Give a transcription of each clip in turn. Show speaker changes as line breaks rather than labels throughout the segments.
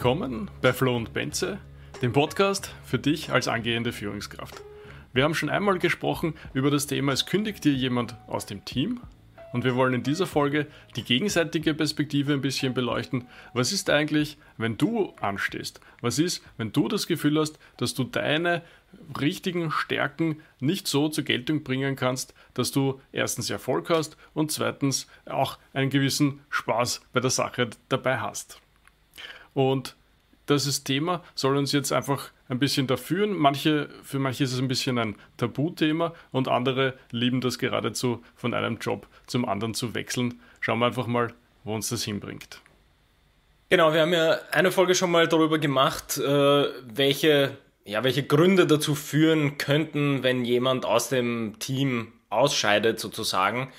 Willkommen bei Flo und Benze, dem Podcast für dich als angehende Führungskraft. Wir haben schon einmal gesprochen über das Thema, es kündigt dir jemand aus dem Team und wir wollen in dieser Folge die gegenseitige Perspektive ein bisschen beleuchten. Was ist eigentlich, wenn du anstehst? Was ist, wenn du das Gefühl hast, dass du deine richtigen Stärken nicht so zur Geltung bringen kannst, dass du erstens Erfolg hast und zweitens auch einen gewissen Spaß bei der Sache dabei hast? Und das Thema soll uns jetzt einfach ein bisschen da führen. Manche, für manche ist es ein bisschen ein Tabuthema und andere lieben das geradezu, von einem Job zum anderen zu wechseln. Schauen wir einfach mal, wo uns das hinbringt.
Genau, wir haben ja eine Folge schon mal darüber gemacht, äh, welche, ja, welche Gründe dazu führen könnten, wenn jemand aus dem Team ausscheidet sozusagen.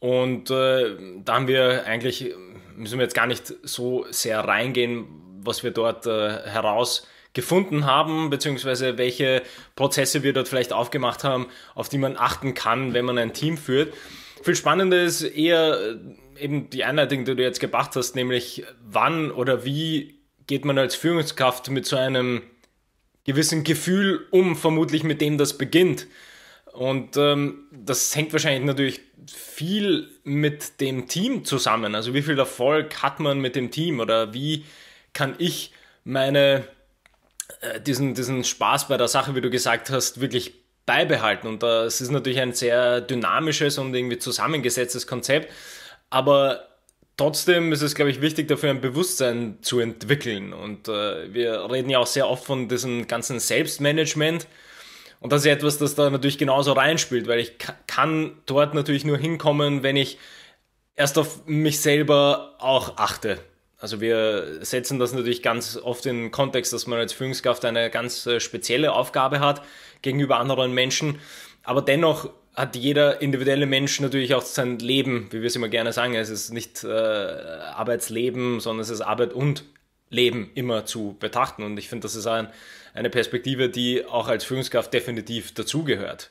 Und äh, da haben wir eigentlich, müssen wir jetzt gar nicht so sehr reingehen, was wir dort äh, herausgefunden haben, beziehungsweise welche Prozesse wir dort vielleicht aufgemacht haben, auf die man achten kann, wenn man ein Team führt. Viel spannender ist eher äh, eben die Einleitung, die du jetzt gebracht hast, nämlich wann oder wie geht man als Führungskraft mit so einem gewissen Gefühl um, vermutlich mit dem das beginnt. Und ähm, das hängt wahrscheinlich natürlich viel mit dem Team zusammen. Also wie viel Erfolg hat man mit dem Team oder wie kann ich meine, äh, diesen, diesen Spaß bei der Sache, wie du gesagt hast, wirklich beibehalten. Und das ist natürlich ein sehr dynamisches und irgendwie zusammengesetztes Konzept. Aber trotzdem ist es, glaube ich, wichtig, dafür ein Bewusstsein zu entwickeln. Und äh, wir reden ja auch sehr oft von diesem ganzen Selbstmanagement. Und das ist etwas, das da natürlich genauso reinspielt, weil ich kann dort natürlich nur hinkommen, wenn ich erst auf mich selber auch achte. Also wir setzen das natürlich ganz oft in den Kontext, dass man als Führungskraft eine ganz äh, spezielle Aufgabe hat gegenüber anderen Menschen. Aber dennoch hat jeder individuelle Mensch natürlich auch sein Leben, wie wir es immer gerne sagen. Es ist nicht äh, Arbeitsleben, sondern es ist Arbeit und Leben immer zu betrachten. Und ich finde, das ist ein, eine Perspektive, die auch als Führungskraft definitiv dazugehört.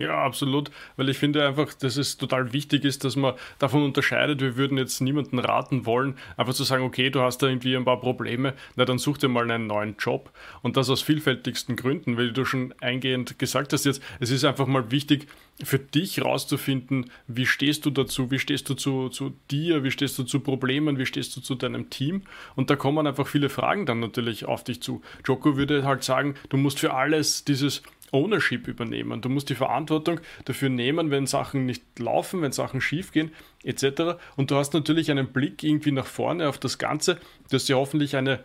Ja, absolut, weil ich finde einfach, dass es total wichtig ist, dass man davon unterscheidet. Wir würden jetzt niemanden raten wollen, einfach zu sagen, okay, du hast da irgendwie ein paar Probleme, na dann such dir mal einen neuen Job. Und das aus vielfältigsten Gründen, weil du schon eingehend gesagt hast jetzt, es ist einfach mal wichtig für dich rauszufinden, wie stehst du dazu, wie stehst du zu, zu dir, wie stehst du zu Problemen, wie stehst du zu deinem Team. Und da kommen einfach viele Fragen dann natürlich auf dich zu. Joko würde halt sagen, du musst für alles dieses Ownership übernehmen. Du musst die Verantwortung dafür nehmen, wenn Sachen nicht laufen, wenn Sachen schief gehen, etc. Und du hast natürlich einen Blick irgendwie nach vorne auf das Ganze. Du hast hoffentlich eine,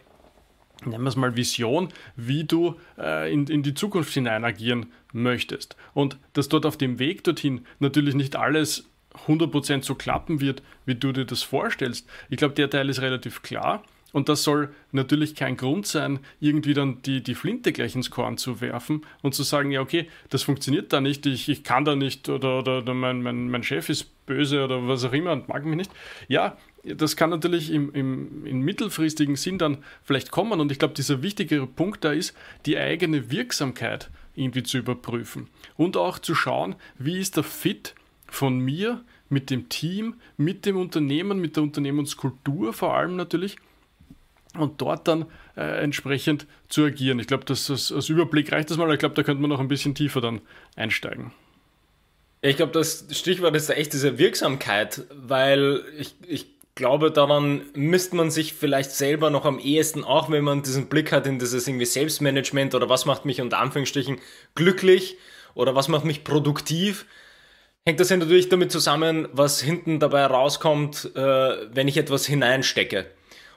nennen wir es mal, Vision, wie du äh, in, in die Zukunft hinein agieren möchtest. Und dass dort auf dem Weg dorthin natürlich nicht alles 100% so klappen wird, wie du dir das vorstellst. Ich glaube, der Teil ist relativ klar. Und das soll natürlich kein Grund sein, irgendwie dann die, die Flinte gleich ins Korn zu werfen und zu sagen, ja, okay, das funktioniert da nicht, ich, ich kann da nicht oder, oder, oder mein, mein, mein Chef ist böse oder was auch immer und mag mich nicht. Ja, das kann natürlich im, im, im mittelfristigen Sinn dann vielleicht kommen. Und ich glaube, dieser wichtigere Punkt da ist, die eigene Wirksamkeit irgendwie zu überprüfen und auch zu schauen, wie ist der Fit von mir mit dem Team, mit dem Unternehmen, mit der Unternehmenskultur vor allem natürlich und dort dann äh, entsprechend zu agieren. Ich glaube, das als Überblick reicht das mal, ich glaube, da könnte man noch ein bisschen tiefer dann einsteigen.
Ich glaube, das Stichwort ist echt diese Wirksamkeit, weil ich, ich glaube, daran misst man sich vielleicht selber noch am ehesten auch, wenn man diesen Blick hat in dieses irgendwie Selbstmanagement oder was macht mich unter Anführungsstrichen glücklich oder was macht mich produktiv. Hängt das ja natürlich damit zusammen, was hinten dabei rauskommt, äh, wenn ich etwas hineinstecke.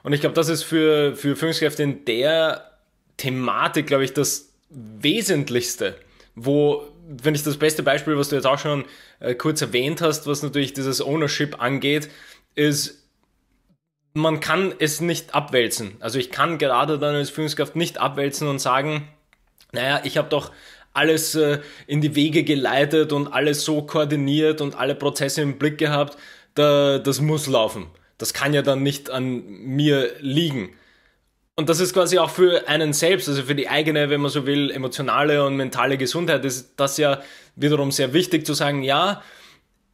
Und ich glaube, das ist für, für Führungskräfte in der Thematik, glaube ich, das Wesentlichste, wo, wenn ich das beste Beispiel, was du jetzt auch schon äh, kurz erwähnt hast, was natürlich dieses Ownership angeht, ist, man kann es nicht abwälzen. Also ich kann gerade dann als Führungskraft nicht abwälzen und sagen, naja, ich habe doch alles äh, in die Wege geleitet und alles so koordiniert und alle Prozesse im Blick gehabt, da, das muss laufen. Das kann ja dann nicht an mir liegen. Und das ist quasi auch für einen selbst, also für die eigene, wenn man so will, emotionale und mentale Gesundheit, ist das ja wiederum sehr wichtig zu sagen, ja,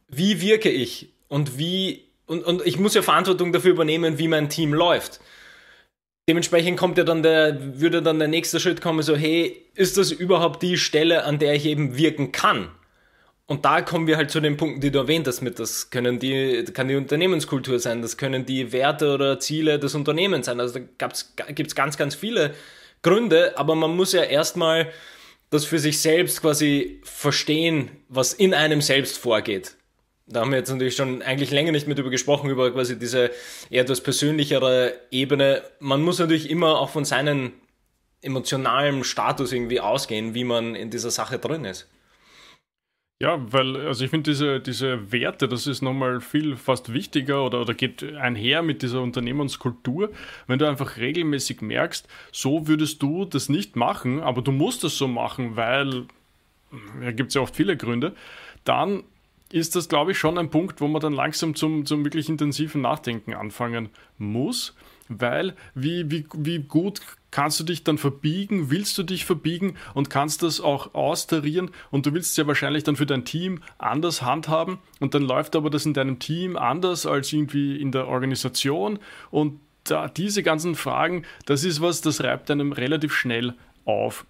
wie wirke ich und wie, und, und ich muss ja Verantwortung dafür übernehmen, wie mein Team läuft. dementsprechend kommt ja dann der, würde dann der nächste Schritt kommen, so, hey, ist das überhaupt die Stelle, an der ich eben wirken kann? Und da kommen wir halt zu den Punkten, die du erwähnt hast mit, das können die, kann die Unternehmenskultur sein, das können die Werte oder Ziele des Unternehmens sein. Also da gibt es ganz, ganz viele Gründe, aber man muss ja erstmal das für sich selbst quasi verstehen, was in einem selbst vorgeht. Da haben wir jetzt natürlich schon eigentlich länger nicht mehr drüber gesprochen, über quasi diese eher etwas persönlichere Ebene. Man muss natürlich immer auch von seinem emotionalen Status irgendwie ausgehen, wie man in dieser Sache drin ist.
Ja, weil, also ich finde diese, diese Werte, das ist nochmal viel fast wichtiger oder, oder geht einher mit dieser Unternehmenskultur. Wenn du einfach regelmäßig merkst, so würdest du das nicht machen, aber du musst es so machen, weil, da gibt es ja oft viele Gründe, dann ist das, glaube ich, schon ein Punkt, wo man dann langsam zum, zum wirklich intensiven Nachdenken anfangen muss weil wie, wie, wie gut kannst du dich dann verbiegen, willst du dich verbiegen? Und kannst das auch austarieren? Und du willst es ja wahrscheinlich dann für dein Team anders handhaben. Und dann läuft aber das in deinem Team anders als irgendwie in der Organisation. Und da, diese ganzen Fragen, das ist was, das reibt einem relativ schnell auf.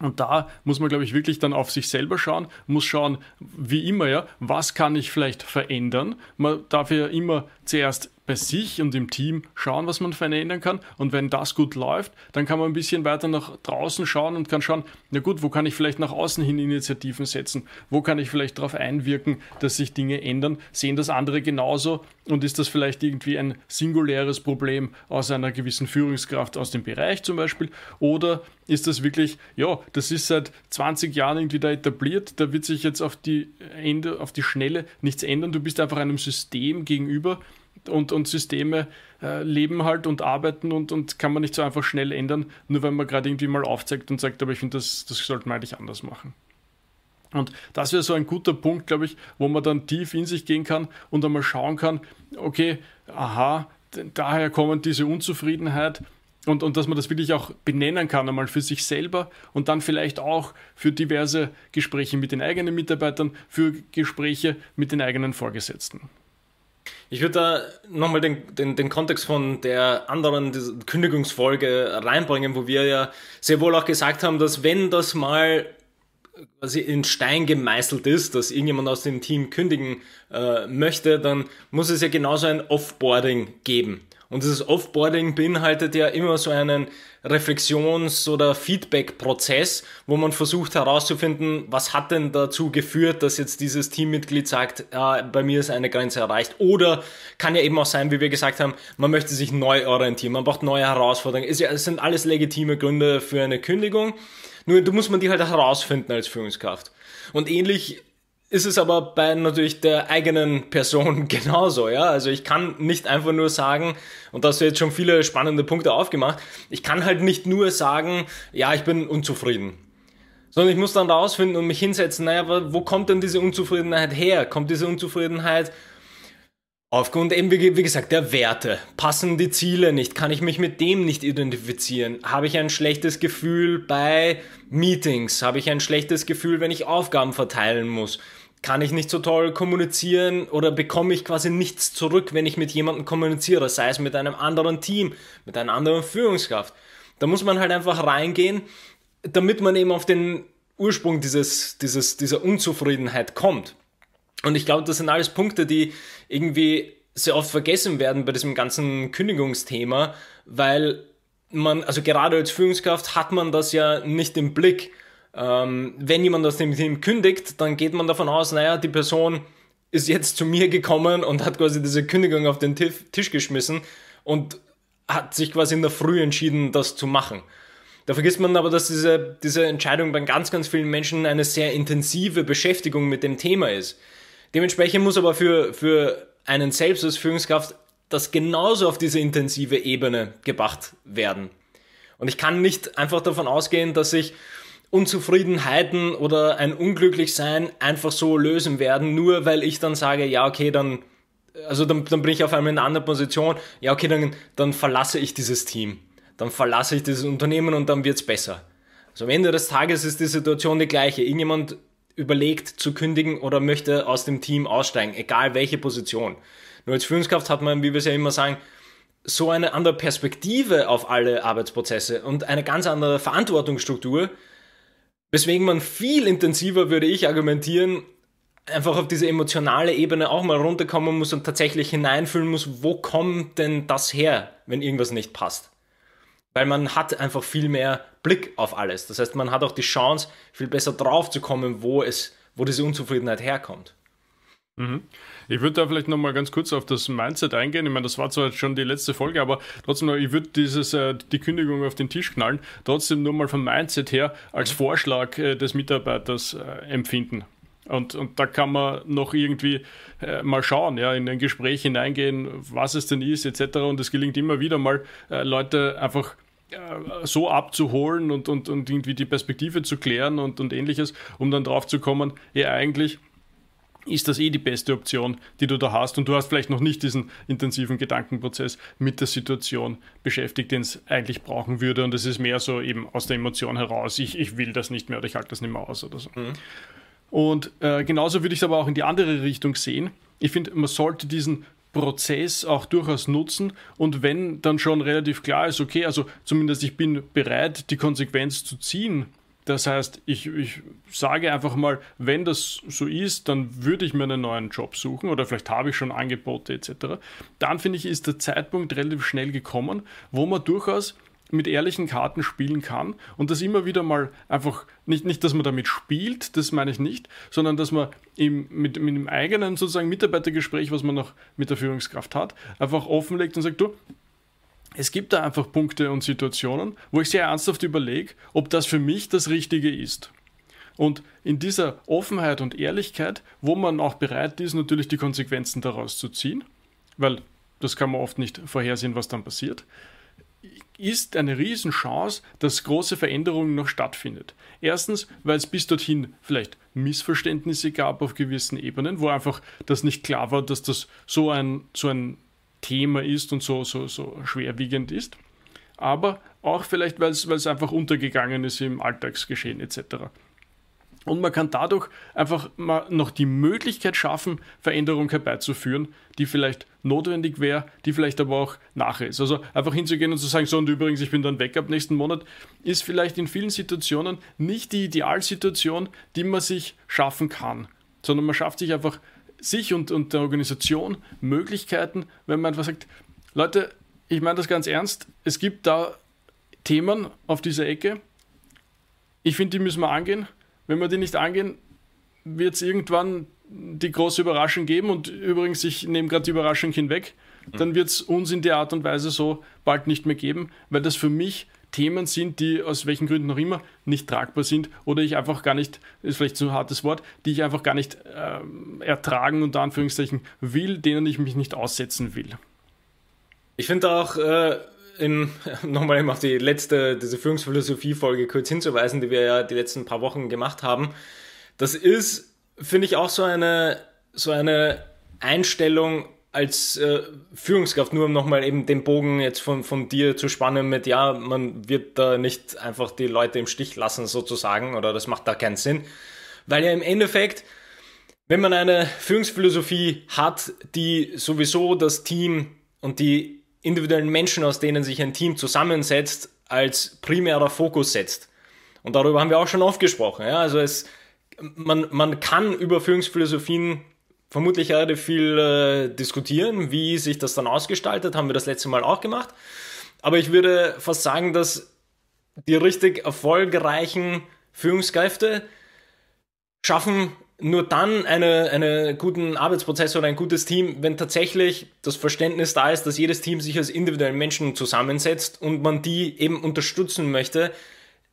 Und da muss man, glaube ich, wirklich dann auf sich selber schauen, muss schauen, wie immer, ja, was kann ich vielleicht verändern. Man darf ja immer zuerst bei sich und im Team schauen, was man verändern kann. Und wenn das gut läuft, dann kann man ein bisschen weiter nach draußen schauen und kann schauen, na gut, wo kann ich vielleicht nach außen hin Initiativen setzen? Wo kann ich vielleicht darauf einwirken, dass sich Dinge ändern? Sehen das andere genauso? Und ist das vielleicht irgendwie ein singuläres Problem aus einer gewissen Führungskraft aus dem Bereich zum Beispiel? Oder ist das wirklich, ja, das ist seit 20 Jahren irgendwie da etabliert, da wird sich jetzt auf die Ende, auf die Schnelle nichts ändern. Du bist einfach einem System gegenüber und, und Systeme äh, leben halt und arbeiten und, und kann man nicht so einfach schnell ändern, nur weil man gerade irgendwie mal aufzeigt und sagt, aber ich finde, das, das sollte man eigentlich anders machen. Und das wäre so ein guter Punkt, glaube ich, wo man dann tief in sich gehen kann und einmal schauen kann, okay, aha, daher kommt diese Unzufriedenheit und, und dass man das wirklich auch benennen kann, einmal für sich selber und dann vielleicht auch für diverse Gespräche mit den eigenen Mitarbeitern, für Gespräche mit den eigenen Vorgesetzten.
Ich würde da nochmal den, den, den Kontext von der anderen Kündigungsfolge reinbringen, wo wir ja sehr wohl auch gesagt haben, dass wenn das mal quasi in Stein gemeißelt ist, dass irgendjemand aus dem Team kündigen äh, möchte, dann muss es ja genauso ein Offboarding geben. Und dieses Offboarding beinhaltet ja immer so einen Reflexions- oder Feedback-Prozess, wo man versucht herauszufinden, was hat denn dazu geführt, dass jetzt dieses Teammitglied sagt, äh, bei mir ist eine Grenze erreicht. Oder kann ja eben auch sein, wie wir gesagt haben, man möchte sich neu orientieren, man braucht neue Herausforderungen. Es sind alles legitime Gründe für eine Kündigung. Nur du musst man die halt herausfinden als Führungskraft. Und ähnlich ist es aber bei natürlich der eigenen Person genauso, ja. Also ich kann nicht einfach nur sagen, und da hast du jetzt schon viele spannende Punkte aufgemacht, ich kann halt nicht nur sagen, ja, ich bin unzufrieden. Sondern ich muss dann rausfinden und mich hinsetzen, naja, wo kommt denn diese Unzufriedenheit her? Kommt diese Unzufriedenheit Aufgrund eben, wie, gesagt, der Werte. Passen die Ziele nicht? Kann ich mich mit dem nicht identifizieren? Habe ich ein schlechtes Gefühl bei Meetings? Habe ich ein schlechtes Gefühl, wenn ich Aufgaben verteilen muss? Kann ich nicht so toll kommunizieren oder bekomme ich quasi nichts zurück, wenn ich mit jemandem kommuniziere, sei es mit einem anderen Team, mit einer anderen Führungskraft. Da muss man halt einfach reingehen, damit man eben auf den Ursprung dieses, dieses, dieser Unzufriedenheit kommt. Und ich glaube, das sind alles Punkte, die irgendwie sehr oft vergessen werden bei diesem ganzen Kündigungsthema, weil man, also gerade als Führungskraft hat man das ja nicht im Blick ähm, wenn jemand aus dem Team kündigt, dann geht man davon aus, naja, die Person ist jetzt zu mir gekommen und hat quasi diese Kündigung auf den Tisch geschmissen und hat sich quasi in der Früh entschieden, das zu machen. Da vergisst man aber, dass diese, diese Entscheidung bei ganz, ganz vielen Menschen eine sehr intensive Beschäftigung mit dem Thema ist. Dementsprechend muss aber für, für einen selbst als Führungskraft das genauso auf diese intensive Ebene gebracht werden. Und ich kann nicht einfach davon ausgehen, dass ich Unzufriedenheiten oder ein Unglücklichsein einfach so lösen werden, nur weil ich dann sage, ja, okay, dann, also dann, dann bin ich auf einmal in einer anderen Position, ja, okay, dann, dann verlasse ich dieses Team, dann verlasse ich dieses Unternehmen und dann wird's besser. Also am Ende des Tages ist die Situation die gleiche. Irgendjemand überlegt zu kündigen oder möchte aus dem Team aussteigen, egal welche Position. Nur als Führungskraft hat man, wie wir es ja immer sagen, so eine andere Perspektive auf alle Arbeitsprozesse und eine ganz andere Verantwortungsstruktur, weswegen man viel intensiver, würde ich argumentieren, einfach auf diese emotionale Ebene auch mal runterkommen muss und tatsächlich hineinfühlen muss, wo kommt denn das her, wenn irgendwas nicht passt. Weil man hat einfach viel mehr Blick auf alles. Das heißt, man hat auch die Chance, viel besser drauf zu kommen, wo es, wo diese Unzufriedenheit herkommt.
Mhm. Ich würde da vielleicht nochmal ganz kurz auf das Mindset eingehen. Ich meine, das war zwar jetzt schon die letzte Folge, aber trotzdem noch, ich würde dieses, äh, die Kündigung auf den Tisch knallen, trotzdem nur mal vom Mindset her als mhm. Vorschlag äh, des Mitarbeiters äh, empfinden. Und, und da kann man noch irgendwie äh, mal schauen, ja, in ein Gespräch hineingehen, was es denn ist, etc. Und es gelingt immer wieder mal, äh, Leute einfach äh, so abzuholen und, und, und irgendwie die Perspektive zu klären und, und ähnliches, um dann drauf zu kommen, ja, eigentlich ist das eh die beste Option, die du da hast. Und du hast vielleicht noch nicht diesen intensiven Gedankenprozess mit der Situation beschäftigt, den es eigentlich brauchen würde. Und es ist mehr so eben aus der Emotion heraus, ich, ich will das nicht mehr oder ich halte das nicht mehr aus oder so. Mhm. Und äh, genauso würde ich es aber auch in die andere Richtung sehen. Ich finde, man sollte diesen Prozess auch durchaus nutzen und wenn dann schon relativ klar ist, okay, also zumindest ich bin bereit, die Konsequenz zu ziehen das heißt, ich, ich sage einfach mal, wenn das so ist, dann würde ich mir einen neuen Job suchen oder vielleicht habe ich schon Angebote etc. Dann finde ich, ist der Zeitpunkt relativ schnell gekommen, wo man durchaus mit ehrlichen Karten spielen kann und das immer wieder mal einfach, nicht, nicht dass man damit spielt, das meine ich nicht, sondern dass man im, mit, mit dem eigenen sozusagen Mitarbeitergespräch, was man noch mit der Führungskraft hat, einfach offenlegt und sagt, du, es gibt da einfach Punkte und Situationen, wo ich sehr ernsthaft überlege, ob das für mich das Richtige ist. Und in dieser Offenheit und Ehrlichkeit, wo man auch bereit ist, natürlich die Konsequenzen daraus zu ziehen, weil das kann man oft nicht vorhersehen, was dann passiert, ist eine Riesenchance, dass große Veränderungen noch stattfindet. Erstens, weil es bis dorthin vielleicht Missverständnisse gab auf gewissen Ebenen, wo einfach das nicht klar war, dass das so ein, so ein Thema ist und so, so, so schwerwiegend ist. Aber auch vielleicht, weil es einfach untergegangen ist im Alltagsgeschehen etc. Und man kann dadurch einfach mal noch die Möglichkeit schaffen, Veränderungen herbeizuführen, die vielleicht notwendig wäre, die vielleicht aber auch nachher ist. Also einfach hinzugehen und zu sagen, so und übrigens, ich bin dann weg ab nächsten Monat, ist vielleicht in vielen Situationen nicht die Idealsituation, die man sich schaffen kann, sondern man schafft sich einfach sich und, und der Organisation Möglichkeiten, wenn man einfach sagt, Leute, ich meine das ganz ernst, es gibt da Themen auf dieser Ecke, ich finde, die müssen wir angehen. Wenn wir die nicht angehen, wird es irgendwann die große Überraschung geben. Und übrigens, ich nehme gerade die Überraschung hinweg, dann wird es uns in der Art und Weise so bald nicht mehr geben, weil das für mich Themen sind, die aus welchen Gründen noch immer nicht tragbar sind oder ich einfach gar nicht, ist vielleicht so ein hartes Wort, die ich einfach gar nicht äh, ertragen, unter Anführungszeichen, will, denen ich mich nicht aussetzen will.
Ich finde auch, äh, in, nochmal eben auf die letzte, diese Führungsphilosophie-Folge kurz hinzuweisen, die wir ja die letzten paar Wochen gemacht haben. Das ist, finde ich, auch so eine, so eine Einstellung, als äh, Führungskraft, nur um nochmal eben den Bogen jetzt von, von dir zu spannen mit, ja, man wird da nicht einfach die Leute im Stich lassen sozusagen oder das macht da keinen Sinn. Weil ja im Endeffekt, wenn man eine Führungsphilosophie hat, die sowieso das Team und die individuellen Menschen, aus denen sich ein Team zusammensetzt, als primärer Fokus setzt. Und darüber haben wir auch schon oft gesprochen. Ja? Also es, man, man kann über Führungsphilosophien vermutlich relativ viel äh, diskutieren, wie sich das dann ausgestaltet, haben wir das letzte Mal auch gemacht. Aber ich würde fast sagen, dass die richtig erfolgreichen Führungskräfte schaffen nur dann einen eine guten Arbeitsprozess oder ein gutes Team, wenn tatsächlich das Verständnis da ist, dass jedes Team sich als individuellen Menschen zusammensetzt und man die eben unterstützen möchte,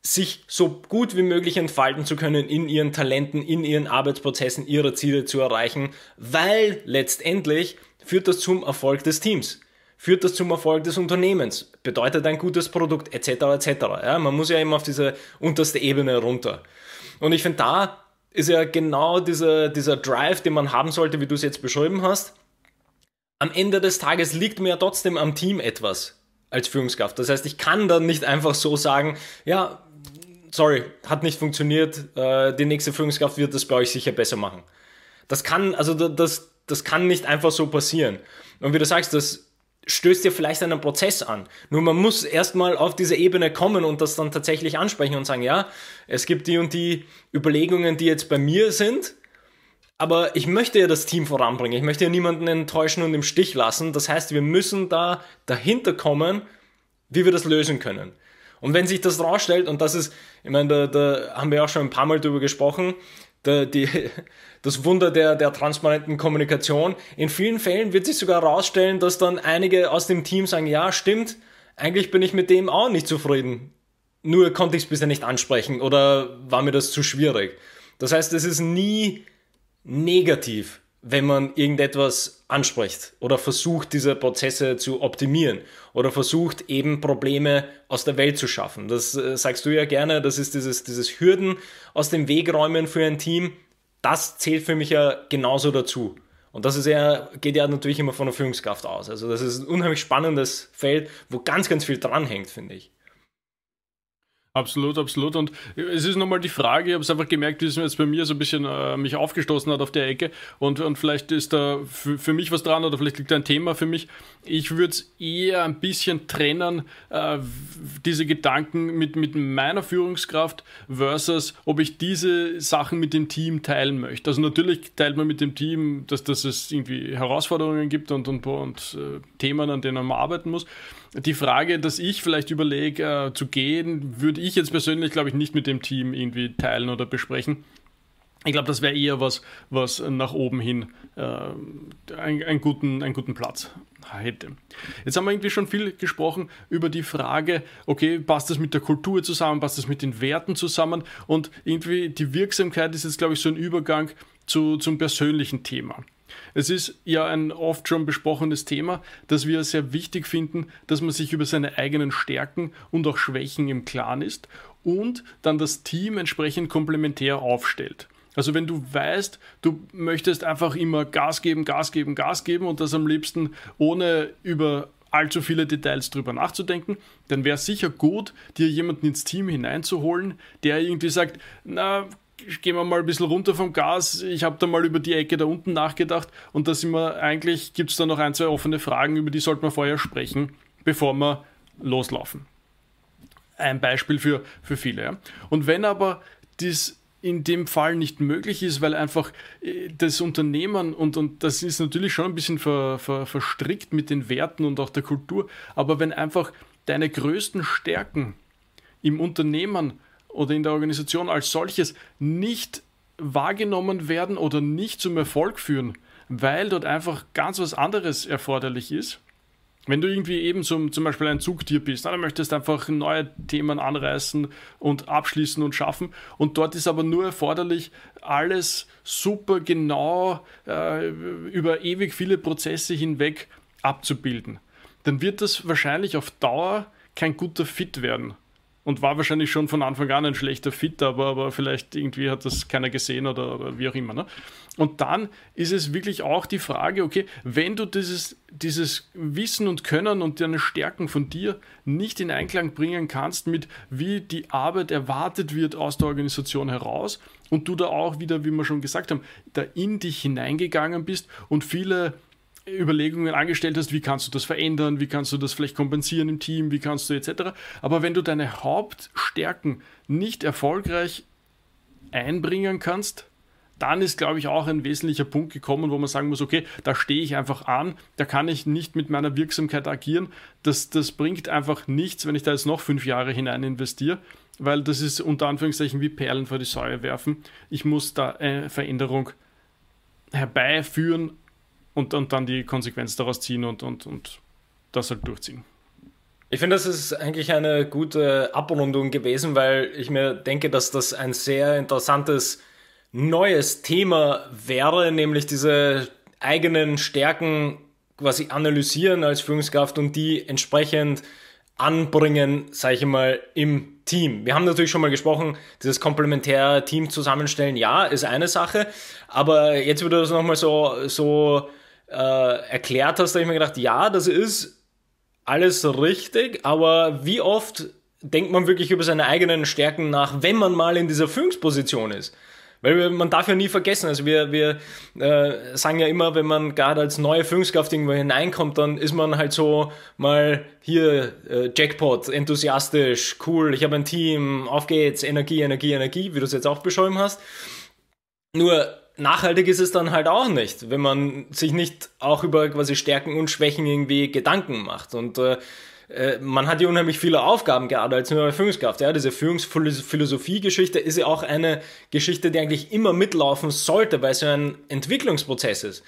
sich so gut wie möglich entfalten zu können in ihren Talenten, in ihren Arbeitsprozessen, ihre Ziele zu erreichen, weil letztendlich führt das zum Erfolg des Teams, führt das zum Erfolg des Unternehmens, bedeutet ein gutes Produkt etc. etc. Ja, man muss ja immer auf diese unterste Ebene runter. Und ich finde, da ist ja genau dieser, dieser Drive, den man haben sollte, wie du es jetzt beschrieben hast. Am Ende des Tages liegt mir ja trotzdem am Team etwas als Führungskraft. Das heißt, ich kann dann nicht einfach so sagen, ja, sorry, hat nicht funktioniert, äh, die nächste Führungskraft wird das bei euch sicher besser machen. Das kann, also das, das kann nicht einfach so passieren. Und wie du sagst, das stößt ja vielleicht einen Prozess an. Nur man muss erstmal auf diese Ebene kommen und das dann tatsächlich ansprechen und sagen, ja, es gibt die und die Überlegungen, die jetzt bei mir sind, aber ich möchte ja das Team voranbringen. Ich möchte ja niemanden enttäuschen und im Stich lassen. Das heißt, wir müssen da dahinter kommen, wie wir das lösen können. Und wenn sich das rausstellt, und das ist, ich meine, da, da haben wir auch schon ein paar Mal drüber gesprochen, da, die, das Wunder der, der transparenten Kommunikation. In vielen Fällen wird sich sogar herausstellen, dass dann einige aus dem Team sagen, ja, stimmt, eigentlich bin ich mit dem auch nicht zufrieden. Nur konnte ich es bisher nicht ansprechen oder war mir das zu schwierig. Das heißt, es ist nie negativ, wenn man irgendetwas anspricht oder versucht, diese Prozesse zu optimieren oder versucht, eben Probleme aus der Welt zu schaffen. Das äh, sagst du ja gerne, das ist dieses, dieses Hürden aus dem Weg räumen für ein Team. Das zählt für mich ja genauso dazu. Und das ist ja, geht ja natürlich immer von der Führungskraft aus. Also das ist ein unheimlich spannendes Feld, wo ganz, ganz viel dranhängt, finde ich.
Absolut, absolut. Und es ist nochmal die Frage, ich habe es einfach gemerkt, wie es jetzt bei mir so ein bisschen äh, mich aufgestoßen hat auf der Ecke. Und, und vielleicht ist da für, für mich was dran oder vielleicht liegt da ein Thema für mich. Ich würde es eher ein bisschen trennen, äh, diese Gedanken mit, mit meiner Führungskraft versus, ob ich diese Sachen mit dem Team teilen möchte. Also natürlich teilt man mit dem Team, dass, dass es irgendwie Herausforderungen gibt und, und, und äh, Themen, an denen man arbeiten muss die Frage, dass ich vielleicht überlege äh, zu gehen, würde ich jetzt persönlich, glaube ich, nicht mit dem Team irgendwie teilen oder besprechen. Ich glaube, das wäre eher was, was nach oben hin äh, einen, einen, guten, einen guten Platz hätte. Jetzt haben wir irgendwie schon viel gesprochen über die Frage, okay, passt das mit der Kultur zusammen, passt das mit den Werten zusammen und irgendwie die Wirksamkeit ist jetzt, glaube ich, so ein Übergang zu, zum persönlichen Thema. Es ist ja ein oft schon besprochenes Thema, dass wir sehr wichtig finden, dass man sich über seine eigenen Stärken und auch Schwächen im Klaren ist und dann das Team entsprechend komplementär aufstellt. Also wenn du weißt, du möchtest einfach immer Gas geben, Gas geben, Gas geben und das am liebsten ohne über allzu viele Details drüber nachzudenken, dann wäre es sicher gut, dir jemanden ins Team hineinzuholen, der irgendwie sagt, na, gehen wir mal ein bisschen runter vom Gas. Ich habe da mal über die Ecke da unten nachgedacht und da sind wir eigentlich, gibt es da noch ein, zwei offene Fragen, über die sollten wir vorher sprechen, bevor wir loslaufen. Ein Beispiel für, für viele. Ja. Und wenn aber dies in dem Fall nicht möglich ist, weil einfach äh, das Unternehmen und, und das ist natürlich schon ein bisschen ver, ver, verstrickt mit den Werten und auch der Kultur, aber wenn einfach deine größten Stärken im Unternehmen oder in der Organisation als solches nicht wahrgenommen werden oder nicht zum Erfolg führen, weil dort einfach ganz was anderes erforderlich ist. Wenn du irgendwie eben zum, zum Beispiel ein Zugtier bist, dann möchtest du einfach neue Themen anreißen und abschließen und schaffen. Und dort ist aber nur erforderlich, alles super genau äh, über ewig viele Prozesse hinweg abzubilden. Dann wird das wahrscheinlich auf Dauer kein guter Fit werden und war wahrscheinlich schon von Anfang an ein schlechter Fit, aber, aber vielleicht irgendwie hat das keiner gesehen oder, oder wie auch immer. Ne? Und dann ist es wirklich auch die Frage, okay, wenn du dieses, dieses Wissen und Können und deine Stärken von dir nicht in Einklang bringen kannst mit, wie die Arbeit erwartet wird aus der Organisation heraus und du da auch wieder, wie wir schon gesagt haben, da in dich hineingegangen bist und viele Überlegungen angestellt hast, wie kannst du das verändern, wie kannst du das vielleicht kompensieren im Team, wie kannst du etc. Aber wenn du deine Hauptstärken nicht erfolgreich einbringen kannst, dann ist, glaube ich, auch ein wesentlicher Punkt gekommen, wo man sagen muss, okay, da stehe ich einfach an, da kann ich nicht mit meiner Wirksamkeit agieren. Das, das bringt einfach nichts, wenn ich da jetzt noch fünf Jahre hinein investiere, weil das ist unter Anführungszeichen wie Perlen vor die Säue werfen. Ich muss da eine Veränderung herbeiführen, und, und dann die Konsequenz daraus ziehen und, und, und das halt durchziehen.
Ich finde, das ist eigentlich eine gute Abrundung gewesen, weil ich mir denke, dass das ein sehr interessantes neues Thema wäre, nämlich diese eigenen Stärken quasi analysieren als Führungskraft und die entsprechend anbringen, sage ich mal, im Team. Wir haben natürlich schon mal gesprochen, dieses komplementäre Team zusammenstellen, ja, ist eine Sache, aber jetzt würde das nochmal so, so äh, erklärt hast, habe ich mir gedacht, ja, das ist alles richtig, aber wie oft denkt man wirklich über seine eigenen Stärken nach, wenn man mal in dieser Führungsposition ist? Weil man darf ja nie vergessen, also wir, wir äh, sagen ja immer, wenn man gerade als neue Führungskraft irgendwo hineinkommt, dann ist man halt so mal hier äh, Jackpot, enthusiastisch, cool, ich habe ein Team, auf geht's, Energie, Energie, Energie, wie du es jetzt auch beschrieben hast. Nur nachhaltig ist es dann halt auch nicht, wenn man sich nicht auch über quasi Stärken und Schwächen irgendwie Gedanken macht. Und äh, äh, man hat ja unheimlich viele Aufgaben gearbeitet als neue Führungskraft. Ja, diese Führungsphilosophie-Geschichte ist ja auch eine Geschichte, die eigentlich immer mitlaufen sollte, weil es ja ein Entwicklungsprozess ist.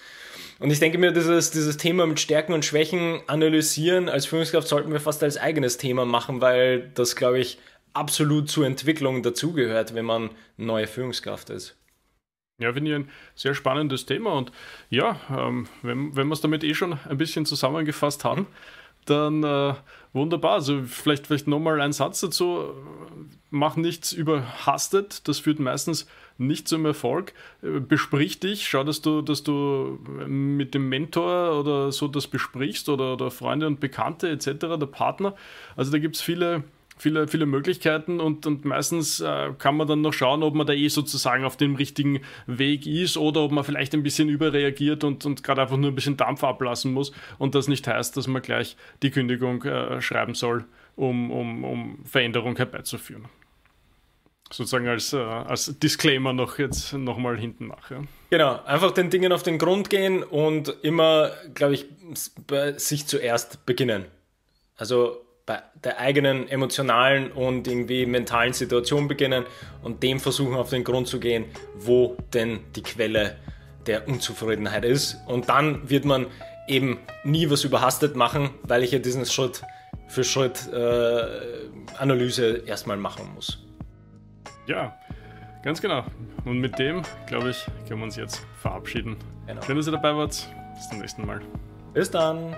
Und ich denke mir, dieses, dieses Thema mit Stärken und Schwächen analysieren als Führungskraft sollten wir fast als eigenes Thema machen, weil das, glaube ich, absolut zur Entwicklung dazugehört, wenn man neue Führungskraft ist.
Ja, finde ich ein sehr spannendes Thema und ja, ähm, wenn, wenn wir es damit eh schon ein bisschen zusammengefasst haben, dann äh, wunderbar. Also vielleicht, vielleicht nochmal ein Satz dazu. Mach nichts überhastet, das führt meistens nicht zum Erfolg. Äh, besprich dich, schau, dass du, dass du mit dem Mentor oder so das besprichst oder, oder Freunde und Bekannte etc., der Partner. Also da gibt es viele viele, viele Möglichkeiten und, und meistens äh, kann man dann noch schauen, ob man da eh sozusagen auf dem richtigen Weg ist oder ob man vielleicht ein bisschen überreagiert und, und gerade einfach nur ein bisschen Dampf ablassen muss und das nicht heißt, dass man gleich die Kündigung äh, schreiben soll, um, um, um Veränderung herbeizuführen. Sozusagen als, äh, als Disclaimer noch jetzt nochmal hinten nach. Ja.
Genau, einfach den Dingen auf den Grund gehen und immer, glaube ich, bei sich zuerst beginnen. Also bei der eigenen emotionalen und irgendwie mentalen Situation beginnen und dem versuchen auf den Grund zu gehen, wo denn die Quelle der Unzufriedenheit ist. Und dann wird man eben nie was überhastet machen, weil ich ja diesen Schritt für Schritt äh, Analyse erstmal machen muss.
Ja, ganz genau. Und mit dem, glaube ich, können wir uns jetzt verabschieden. Genau. Schön, dass ihr dabei wart. Bis zum nächsten Mal.
Bis dann.